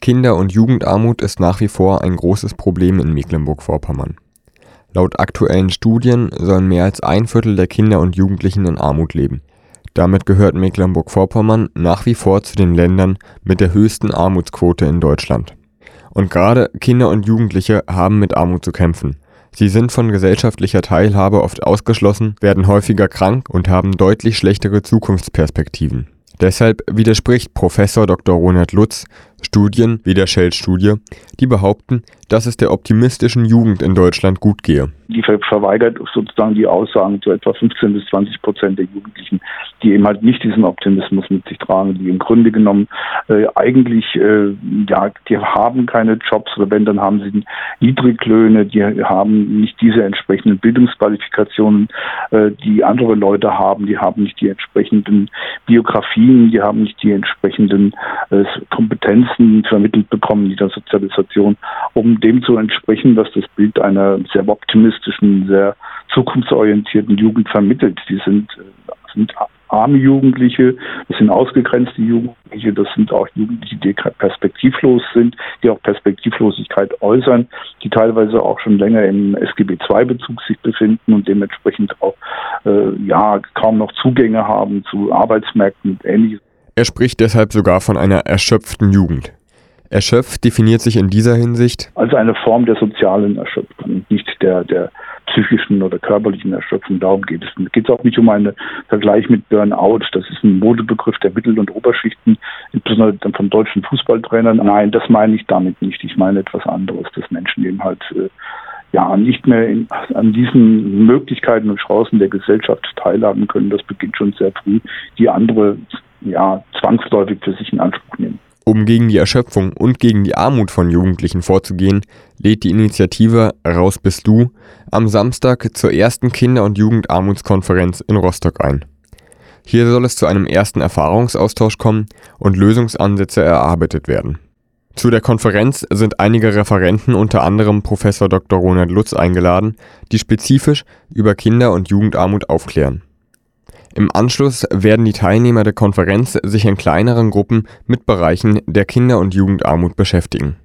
Kinder und Jugendarmut ist nach wie vor ein großes Problem in Mecklenburg-Vorpommern. Laut aktuellen Studien sollen mehr als ein Viertel der Kinder und Jugendlichen in Armut leben. Damit gehört Mecklenburg-Vorpommern nach wie vor zu den Ländern mit der höchsten Armutsquote in Deutschland. Und gerade Kinder und Jugendliche haben mit Armut zu kämpfen. Sie sind von gesellschaftlicher Teilhabe oft ausgeschlossen, werden häufiger krank und haben deutlich schlechtere Zukunftsperspektiven. Deshalb widerspricht Professor Dr. Ronald Lutz Studien wie der Shell-Studie, die behaupten, dass es der optimistischen Jugend in Deutschland gut gehe. Die verweigert sozusagen die Aussagen zu etwa 15 bis 20 Prozent der Jugendlichen, die eben halt nicht diesen Optimismus mit sich tragen, die im Grunde genommen äh, eigentlich, äh, ja, die haben keine Jobs oder wenn, dann haben sie Niedriglöhne, die haben nicht diese entsprechenden Bildungsqualifikationen, äh, die andere Leute haben, die haben nicht die entsprechenden Biografien, die haben nicht die entsprechenden äh, Kompetenzen Kompetenzen vermittelt bekommen in der Sozialisation, um dem zu entsprechen, was das Bild einer sehr optimistischen, sehr zukunftsorientierten Jugend vermittelt. Die sind, äh, sind arme Jugendliche, das sind ausgegrenzte Jugendliche, das sind auch Jugendliche, die perspektivlos sind, die auch Perspektivlosigkeit äußern, die teilweise auch schon länger im SGB II-Bezug sich befinden und dementsprechend auch äh, ja kaum noch Zugänge haben zu Arbeitsmärkten und ähnliches. Er spricht deshalb sogar von einer erschöpften Jugend. Erschöpft definiert sich in dieser Hinsicht als eine Form der sozialen Erschöpfung, nicht der, der psychischen oder körperlichen Erschöpfung. Darum geht es. Es geht auch nicht um einen Vergleich mit Burnout. Das ist ein Modebegriff der Mittel- und Oberschichten, insbesondere von deutschen Fußballtrainern. Nein, das meine ich damit nicht. Ich meine etwas anderes, dass Menschen eben halt äh, ja nicht mehr in, an diesen Möglichkeiten und Chancen der Gesellschaft teilhaben können. Das beginnt schon sehr früh. Die andere ja, zwangsläufig für sich in Anspruch nehmen. Um gegen die Erschöpfung und gegen die Armut von Jugendlichen vorzugehen, lädt die Initiative Raus bist du am Samstag zur ersten Kinder- und Jugendarmutskonferenz in Rostock ein. Hier soll es zu einem ersten Erfahrungsaustausch kommen und Lösungsansätze erarbeitet werden. Zu der Konferenz sind einige Referenten, unter anderem Prof. Dr. Ronald Lutz, eingeladen, die spezifisch über Kinder- und Jugendarmut aufklären. Im Anschluss werden die Teilnehmer der Konferenz sich in kleineren Gruppen mit Bereichen der Kinder- und Jugendarmut beschäftigen